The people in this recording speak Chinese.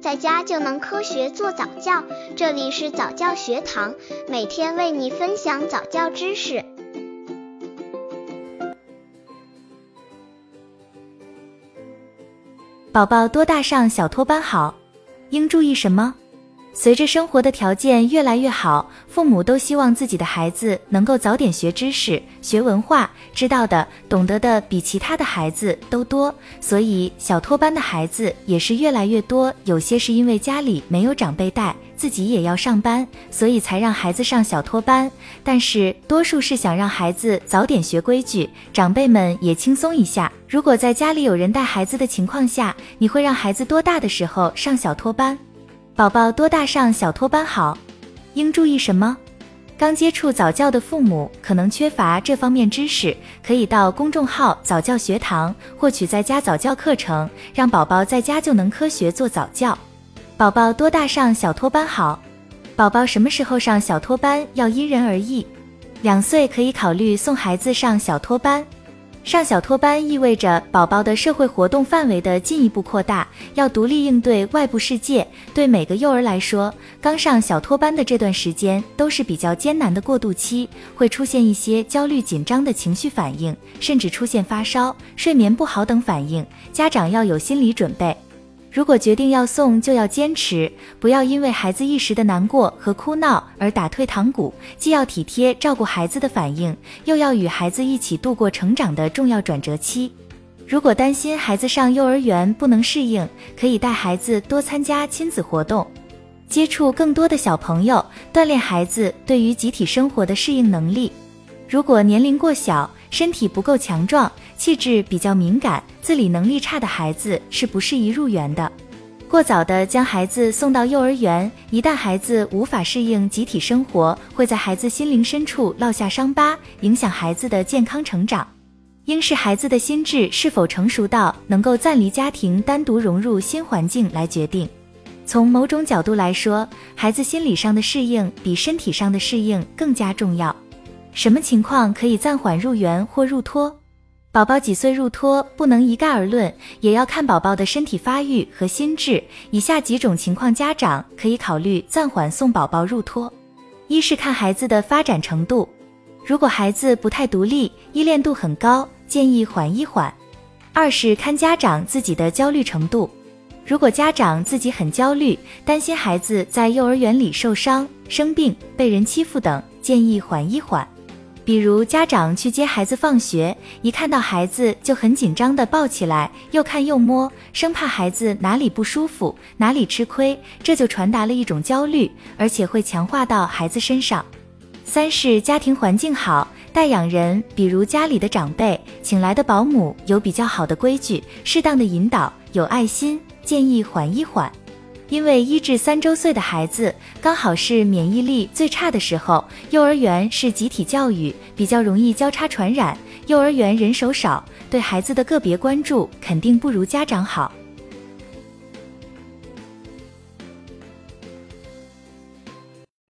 在家就能科学做早教。这里是早教学堂，每天为你分享早教知识。宝宝多大上小托班好？应注意什么？随着生活的条件越来越好，父母都希望自己的孩子能够早点学知识、学文化，知道的、懂得的比其他的孩子都多，所以小托班的孩子也是越来越多。有些是因为家里没有长辈带，自己也要上班，所以才让孩子上小托班。但是多数是想让孩子早点学规矩，长辈们也轻松一下。如果在家里有人带孩子的情况下，你会让孩子多大的时候上小托班？宝宝多大上小托班好？应注意什么？刚接触早教的父母可能缺乏这方面知识，可以到公众号早教学堂获取在家早教课程，让宝宝在家就能科学做早教。宝宝多大上小托班好？宝宝什么时候上小托班要因人而异，两岁可以考虑送孩子上小托班。上小托班意味着宝宝的社会活动范围的进一步扩大，要独立应对外部世界。对每个幼儿来说，刚上小托班的这段时间都是比较艰难的过渡期，会出现一些焦虑紧张的情绪反应，甚至出现发烧、睡眠不好等反应。家长要有心理准备。如果决定要送，就要坚持，不要因为孩子一时的难过和哭闹而打退堂鼓。既要体贴照顾孩子的反应，又要与孩子一起度过成长的重要转折期。如果担心孩子上幼儿园不能适应，可以带孩子多参加亲子活动，接触更多的小朋友，锻炼孩子对于集体生活的适应能力。如果年龄过小，身体不够强壮，气质比较敏感，自理能力差的孩子是不适宜入园的。过早的将孩子送到幼儿园，一旦孩子无法适应集体生活，会在孩子心灵深处烙下伤疤，影响孩子的健康成长。应视孩子的心智是否成熟到能够暂离家庭，单独融入新环境来决定。从某种角度来说，孩子心理上的适应比身体上的适应更加重要。什么情况可以暂缓入园或入托？宝宝几岁入托不能一概而论，也要看宝宝的身体发育和心智。以下几种情况，家长可以考虑暂缓送宝宝入托：一是看孩子的发展程度，如果孩子不太独立，依恋度很高，建议缓一缓；二是看家长自己的焦虑程度，如果家长自己很焦虑，担心孩子在幼儿园里受伤、生病、被人欺负等，建议缓一缓。比如家长去接孩子放学，一看到孩子就很紧张的抱起来，又看又摸，生怕孩子哪里不舒服，哪里吃亏，这就传达了一种焦虑，而且会强化到孩子身上。三是家庭环境好，带养人，比如家里的长辈，请来的保姆有比较好的规矩，适当的引导，有爱心，建议缓一缓。因为一至三周岁的孩子刚好是免疫力最差的时候，幼儿园是集体教育，比较容易交叉传染。幼儿园人手少，对孩子的个别关注肯定不如家长好。